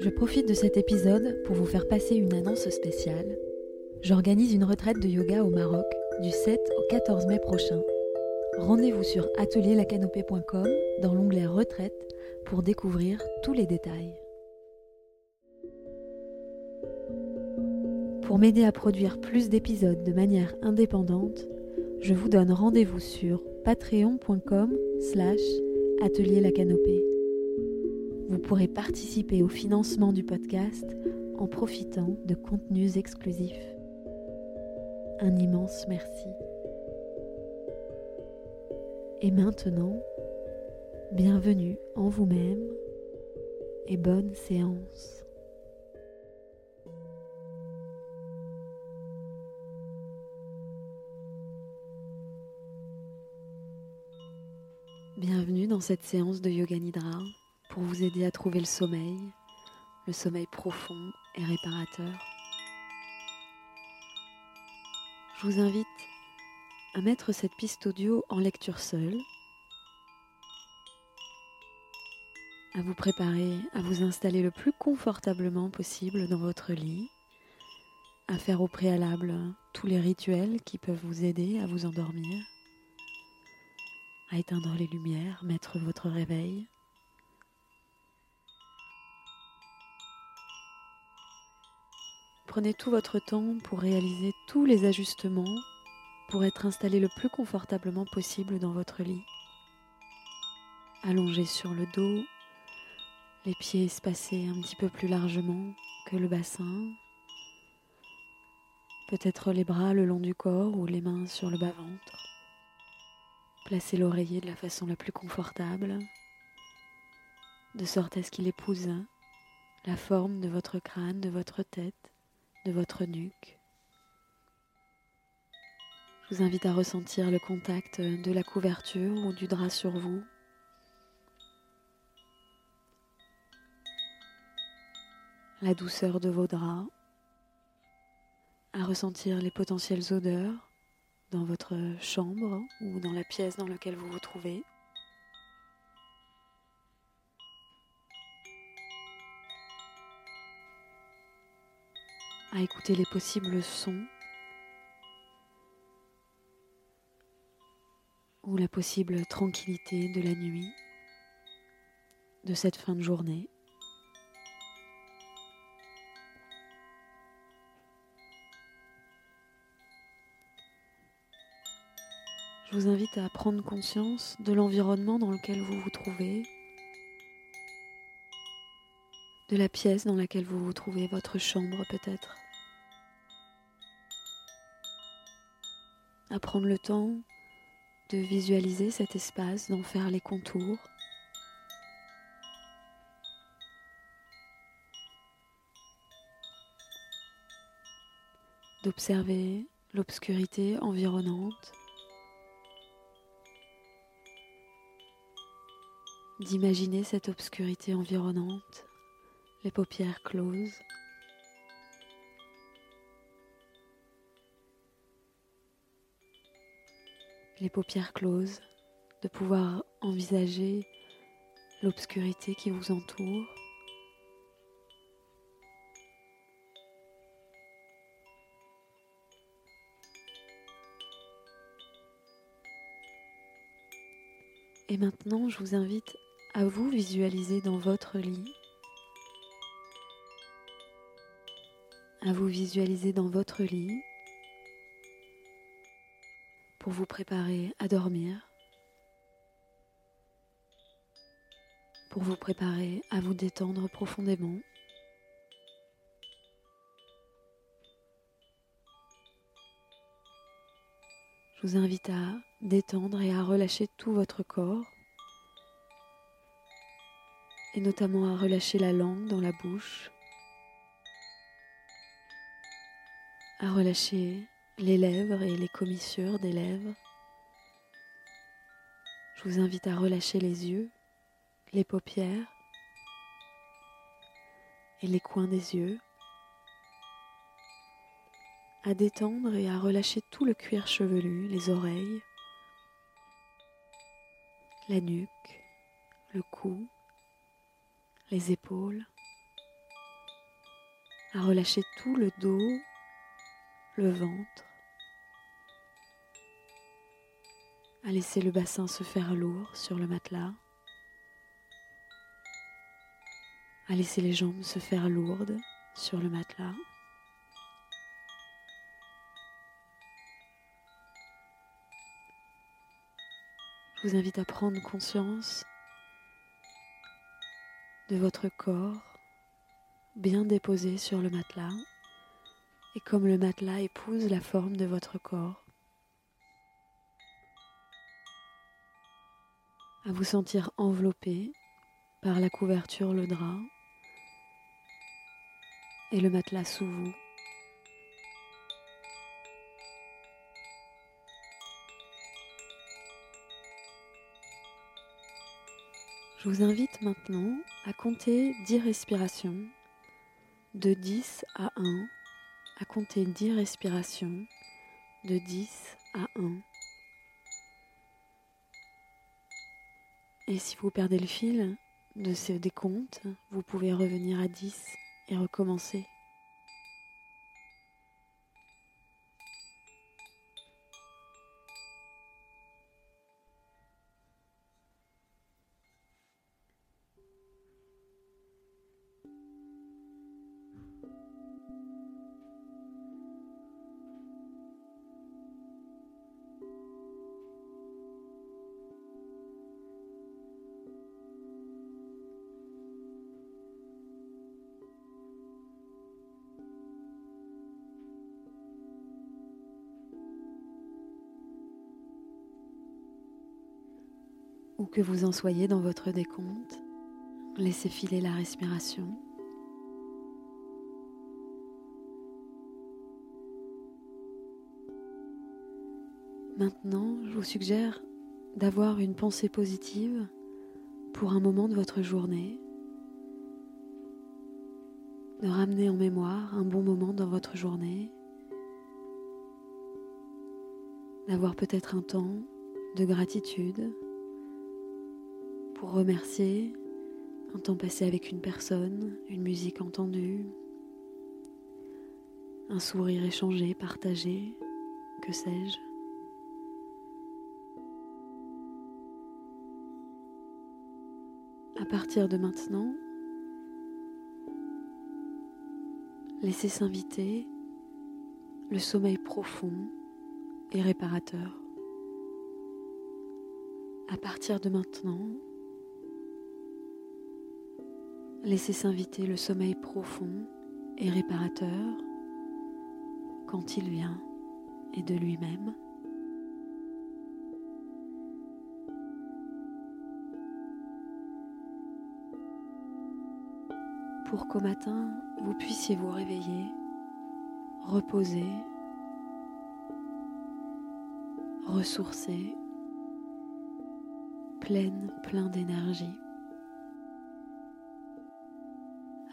Je profite de cet épisode pour vous faire passer une annonce spéciale. J'organise une retraite de yoga au Maroc du 7 au 14 mai prochain. Rendez-vous sur atelierlacanopée.com dans l'onglet Retraite pour découvrir tous les détails. Pour m'aider à produire plus d'épisodes de manière indépendante, je vous donne rendez-vous sur patreon.com slash atelierlacanopée vous pourrez participer au financement du podcast en profitant de contenus exclusifs. Un immense merci. Et maintenant, bienvenue en vous-même et bonne séance. Bienvenue dans cette séance de Yoga Nidra pour vous aider à trouver le sommeil, le sommeil profond et réparateur. Je vous invite à mettre cette piste audio en lecture seule, à vous préparer à vous installer le plus confortablement possible dans votre lit, à faire au préalable tous les rituels qui peuvent vous aider à vous endormir, à éteindre les lumières, mettre votre réveil. Prenez tout votre temps pour réaliser tous les ajustements pour être installé le plus confortablement possible dans votre lit. Allongé sur le dos, les pieds espacés un petit peu plus largement que le bassin, peut-être les bras le long du corps ou les mains sur le bas-ventre. Placez l'oreiller de la façon la plus confortable, de sorte à ce qu'il épouse la forme de votre crâne, de votre tête de votre nuque. Je vous invite à ressentir le contact de la couverture ou du drap sur vous. La douceur de vos draps, à ressentir les potentielles odeurs dans votre chambre ou dans la pièce dans laquelle vous vous trouvez. À écouter les possibles sons ou la possible tranquillité de la nuit, de cette fin de journée. Je vous invite à prendre conscience de l'environnement dans lequel vous vous trouvez, de la pièce dans laquelle vous vous trouvez, votre chambre peut-être. À prendre le temps de visualiser cet espace, d'en faire les contours. D'observer l'obscurité environnante. D'imaginer cette obscurité environnante les paupières closes. Les paupières closes, de pouvoir envisager l'obscurité qui vous entoure. Et maintenant, je vous invite à vous visualiser dans votre lit à vous visualiser dans votre lit pour vous préparer à dormir, pour vous préparer à vous détendre profondément. Je vous invite à détendre et à relâcher tout votre corps et notamment à relâcher la langue dans la bouche, à relâcher les lèvres et les commissures des lèvres. Je vous invite à relâcher les yeux, les paupières et les coins des yeux, à détendre et à relâcher tout le cuir chevelu, les oreilles, la nuque, le cou, les épaules, à relâcher tout le dos, le ventre, à laisser le bassin se faire lourd sur le matelas, à laisser les jambes se faire lourdes sur le matelas. Je vous invite à prendre conscience de votre corps bien déposé sur le matelas et comme le matelas épouse la forme de votre corps. À vous sentir enveloppé par la couverture, le drap et le matelas sous vous. Je vous invite maintenant à compter 10 respirations de 10 à 1, à compter 10 respirations de 10 à 1. Et si vous perdez le fil de ces décomptes, vous pouvez revenir à 10 et recommencer. Où que vous en soyez dans votre décompte, laissez filer la respiration. Maintenant, je vous suggère d'avoir une pensée positive pour un moment de votre journée, de ramener en mémoire un bon moment dans votre journée, d'avoir peut-être un temps de gratitude pour remercier un temps passé avec une personne, une musique entendue, un sourire échangé, partagé, que sais-je. À partir de maintenant, laissez s'inviter le sommeil profond et réparateur. À partir de maintenant, Laissez s'inviter le sommeil profond et réparateur quand il vient et de lui-même. Pour qu'au matin, vous puissiez vous réveiller, reposer, ressourcer, pleine, plein d'énergie.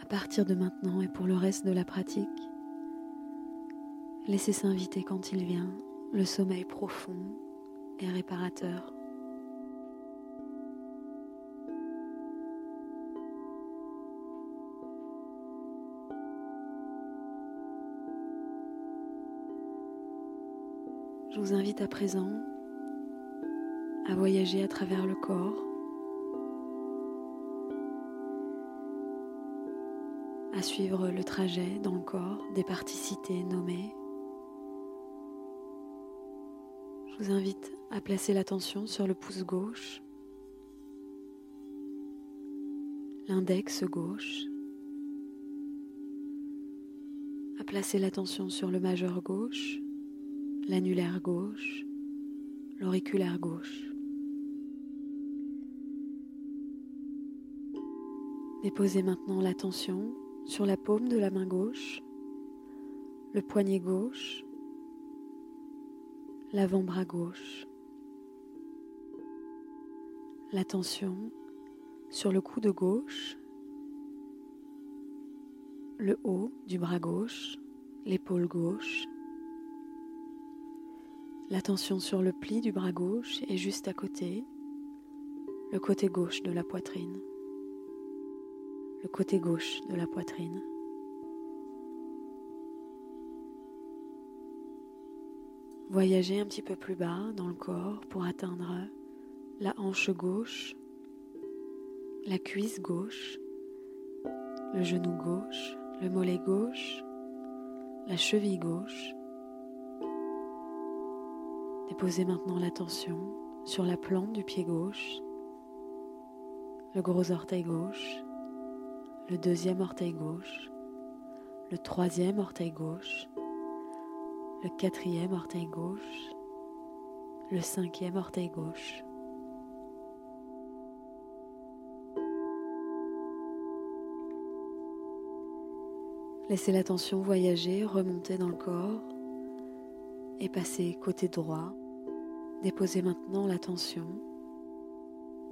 Partir de maintenant et pour le reste de la pratique, laissez s'inviter quand il vient le sommeil profond et réparateur. Je vous invite à présent à voyager à travers le corps suivre le trajet dans le corps des particités nommées. Je vous invite à placer l'attention sur le pouce gauche, l'index gauche, à placer l'attention sur le majeur gauche, l'annulaire gauche, l'auriculaire gauche. Déposez maintenant l'attention sur la paume de la main gauche, le poignet gauche, l'avant-bras gauche. L'attention sur le coude gauche, le haut du bras gauche, l'épaule gauche. L'attention sur le pli du bras gauche et juste à côté, le côté gauche de la poitrine. Le côté gauche de la poitrine. Voyagez un petit peu plus bas dans le corps pour atteindre la hanche gauche, la cuisse gauche, le genou gauche, le mollet gauche, la cheville gauche. Déposez maintenant l'attention sur la plante du pied gauche, le gros orteil gauche, le deuxième orteil gauche, le troisième orteil gauche, le quatrième orteil gauche, le cinquième orteil gauche. Laissez l'attention voyager, remonter dans le corps et passer côté droit. Déposez maintenant l'attention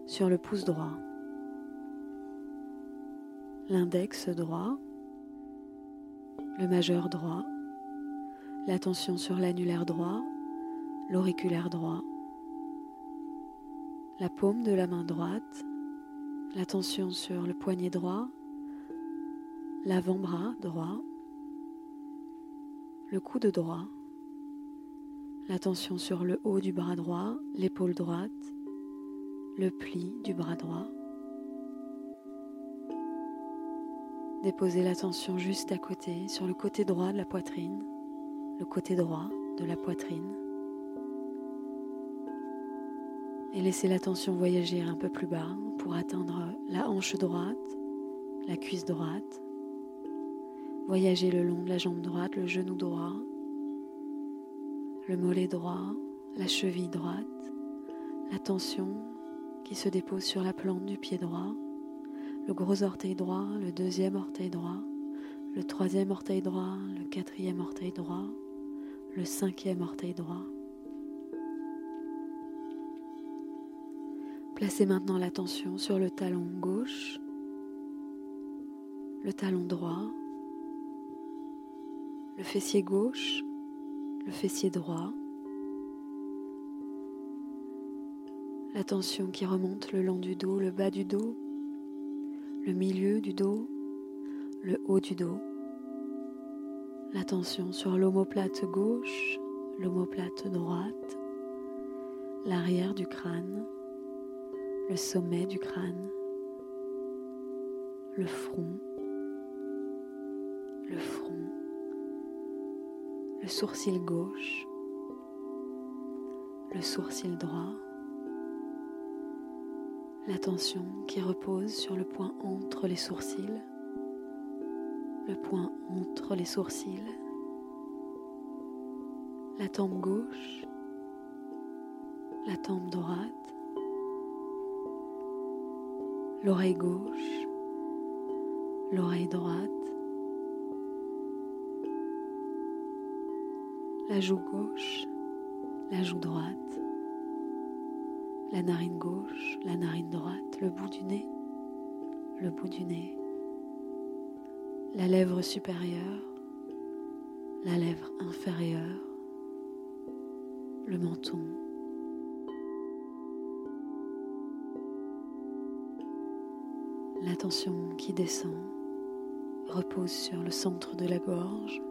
sur le pouce droit, l'index droit, le majeur droit, l'attention sur l'annulaire droit, l'auriculaire droit, la paume de la main droite, l'attention sur le poignet droit, l'avant-bras droit, le coude droit, l'attention sur le haut du bras droit, l'épaule droite, le pli du bras droit. Déposez l'attention juste à côté, sur le côté droit de la poitrine, le côté droit de la poitrine. Et laissez l'attention voyager un peu plus bas pour atteindre la hanche droite, la cuisse droite, Voyagez le long de la jambe droite, le genou droit, le mollet droit, la cheville droite, la tension qui se dépose sur la plante du pied droit, le gros orteil droit, le deuxième orteil droit, le troisième orteil droit, le quatrième orteil droit, le cinquième orteil droit. Placez maintenant l'attention sur le talon gauche, le talon droit, le fessier gauche, le fessier droit, la tension qui remonte le long du dos, le bas du dos, le milieu du dos, le haut du dos, la tension sur l'omoplate gauche, l'omoplate droite, l'arrière du crâne, le sommet du crâne, le front, le front le sourcil gauche, le sourcil droit, l'attention qui repose sur le point entre les sourcils, le point entre les sourcils, la tempe gauche, la tempe droite, l'oreille gauche, l'oreille droite, la joue gauche, la joue droite, la narine gauche, la narine droite, le bout du nez, le bout du nez, la lèvre supérieure, la lèvre inférieure, le menton. L'attention qui descend repose sur le centre de la gorge,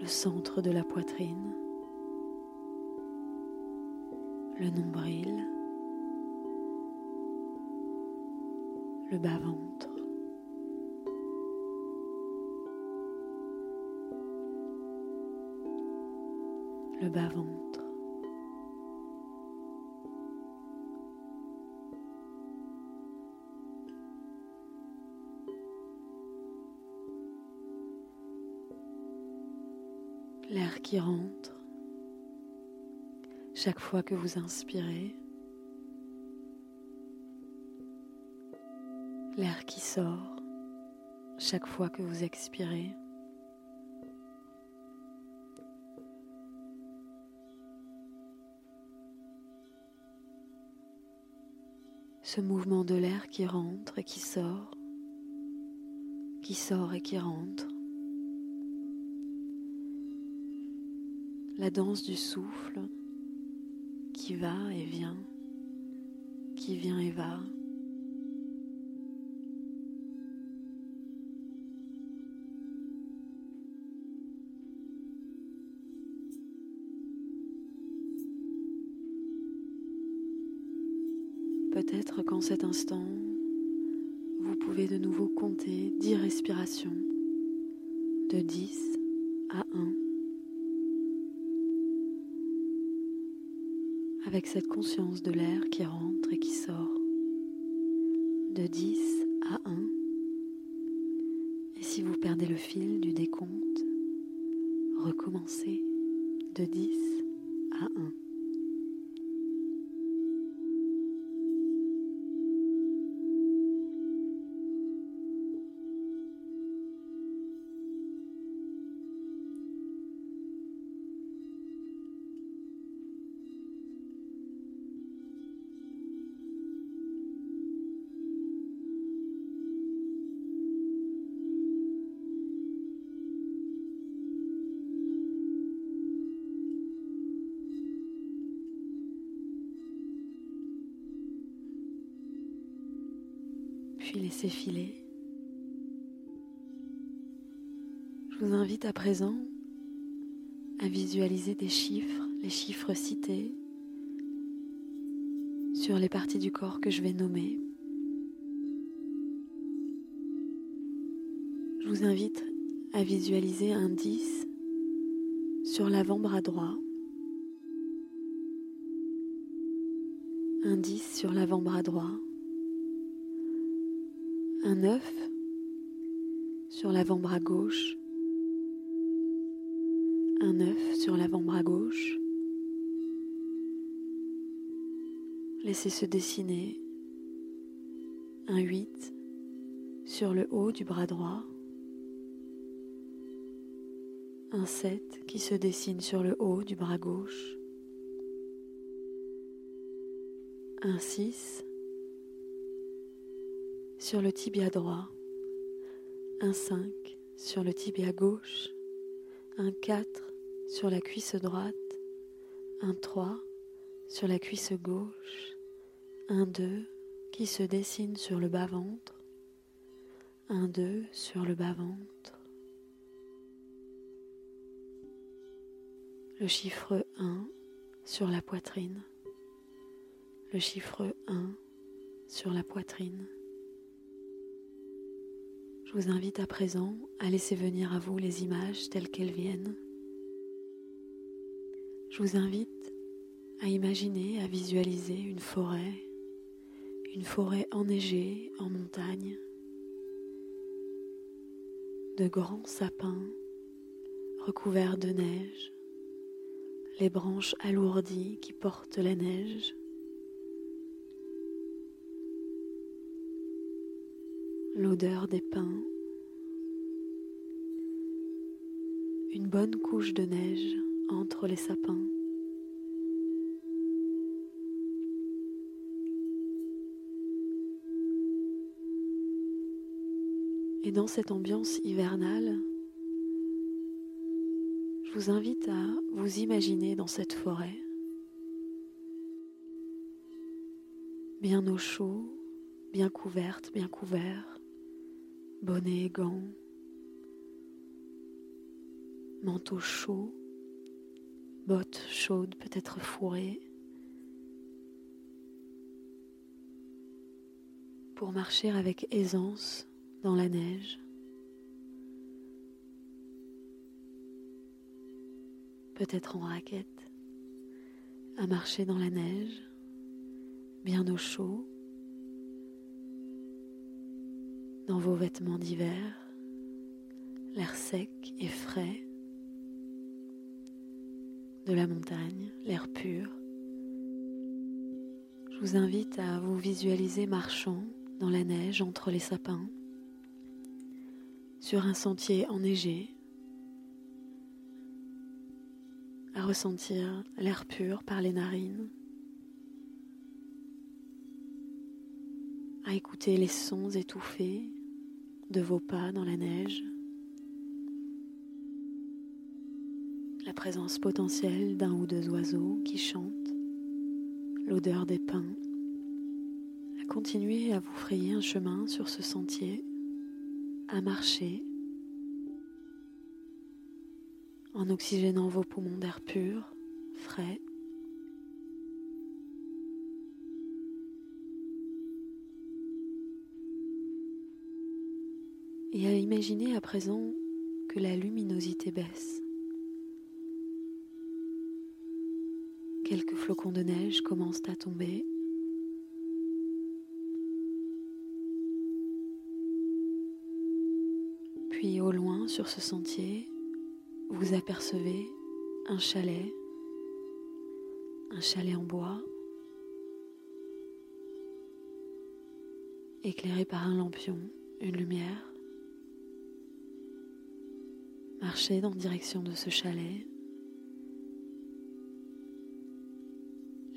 le centre de la poitrine, le nombril, le bas-ventre. Le bas-ventre. l'air qui rentre chaque fois que vous inspirez l'air qui sort chaque fois que vous expirez. Ce mouvement de l'air qui rentre et qui sort, qui sort et qui rentre. La danse du souffle qui va et vient, qui vient et va. Peut-être qu'en cet instant, vous pouvez de nouveau compter 10 respirations de 10 à 1 avec cette conscience de l'air qui rentre et qui sort de 10 à 1 et si vous perdez le fil du décompte, recommencez de 10 à 1. Puis laissez filer. Je vous invite à présent à visualiser des chiffres, les chiffres cités sur les parties du corps que je vais nommer. Je vous invite à visualiser un 10 sur l'avant-bras droit, un 10 sur l'avant-bras droit, un 9 sur l'avant-bras gauche, un 9 sur l'avant-bras gauche. Laissez se dessiner un 8 sur le haut du bras droit, un 7 qui se dessine sur le haut du bras gauche, un 6 sur le tibia droit, un 5 sur le tibia gauche, un 4 sur la cuisse droite, un 3 sur la cuisse gauche, un 2 qui se dessine sur le bas-ventre, un 2 sur le bas-ventre, le chiffre 1 sur la poitrine, le chiffre 1 sur la poitrine. Je vous invite à présent à laisser venir à vous les images telles qu'elles viennent. Je vous invite à imaginer, à visualiser une forêt, une forêt enneigée en montagne, de grands sapins recouverts de neige, les branches alourdies qui portent la neige. L'odeur des pins, une bonne couche de neige entre les sapins. Et dans cette ambiance hivernale, je vous invite à vous imaginer dans cette forêt, bien au chaud, bien couverte, bien couvert, bonnet, gants, manteau chaud, bottes chaudes peut-être fourrées, pour marcher avec aisance dans la neige. Peut-être en raquette, à marcher dans la neige, bien au chaud, dans vos vêtements d'hiver, l'air sec et frais de la montagne, l'air pur. Je vous invite à vous visualiser marchant dans la neige entre les sapins, sur un sentier enneigé, à ressentir l'air pur par les narines, à écouter les sons étouffés de vos pas dans la neige, la présence potentielle d'un ou deux oiseaux qui chantent, l'odeur des pins, à continuer à vous frayer un chemin sur ce sentier, à marcher. En oxygénant vos poumons d'air pur, frais. Imaginer à présent que la luminosité baisse. Quelques flocons de neige commencent à tomber. Puis au loin sur ce sentier, vous apercevez un chalet, un chalet en bois, éclairé par un lampion, une lumière. Marchez dans la direction de ce chalet,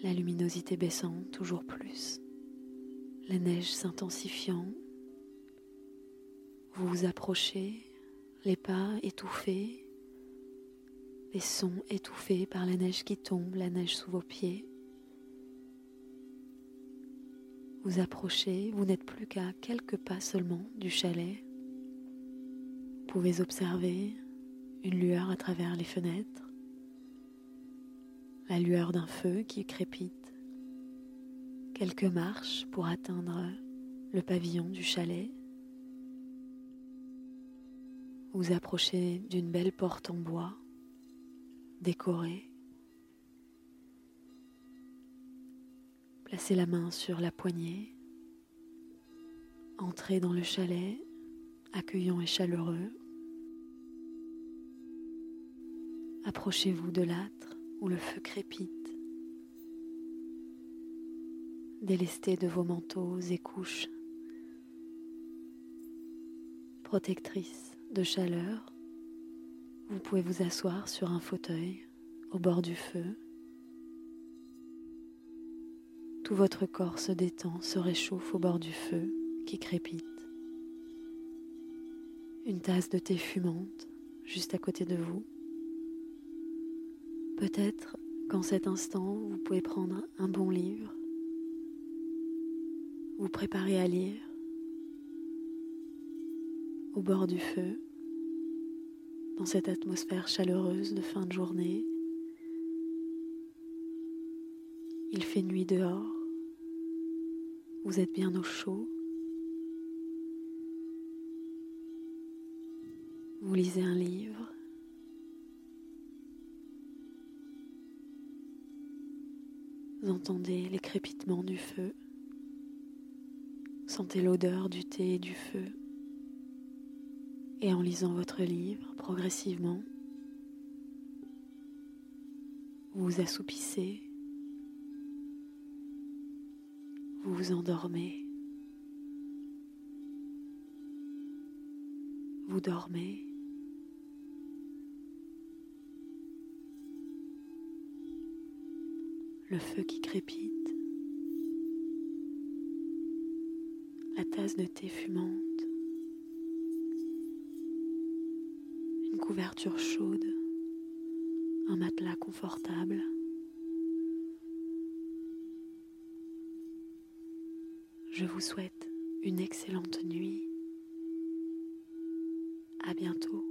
la luminosité baissant toujours plus, la neige s'intensifiant. Vous vous approchez, les pas étouffés, les sons étouffés par la neige qui tombe, la neige sous vos pieds. Vous approchez, vous n'êtes plus qu'à quelques pas seulement du chalet. Vous pouvez observer une lueur à travers les fenêtres, la lueur d'un feu qui crépite, quelques marches pour atteindre le pavillon du chalet. Vous approchez d'une belle porte en bois décorée. Placez la main sur la poignée. Entrez dans le chalet, accueillant et chaleureux. Approchez-vous de l'âtre où le feu crépite. Délestez de vos manteaux et couches protectrices de chaleur vous pouvez vous asseoir sur un fauteuil au bord du feu. Tout votre corps se détend, se réchauffe au bord du feu qui crépite. Une tasse de thé fumante juste à côté de vous. Peut-être qu'en cet instant, vous pouvez prendre un bon livre, vous préparer à lire au bord du feu dans cette atmosphère chaleureuse de fin de journée. Il fait nuit dehors. Vous êtes bien au chaud. Vous lisez un livre. Vous entendez les crépitements du feu. Sentez l'odeur du thé et du feu. Et en lisant votre livre progressivement, vous vous assoupissez, vous vous endormez, vous dormez. Le feu qui crépite, la tasse de thé fumante. couverture chaude, un matelas confortable. Je vous souhaite une excellente nuit. À bientôt.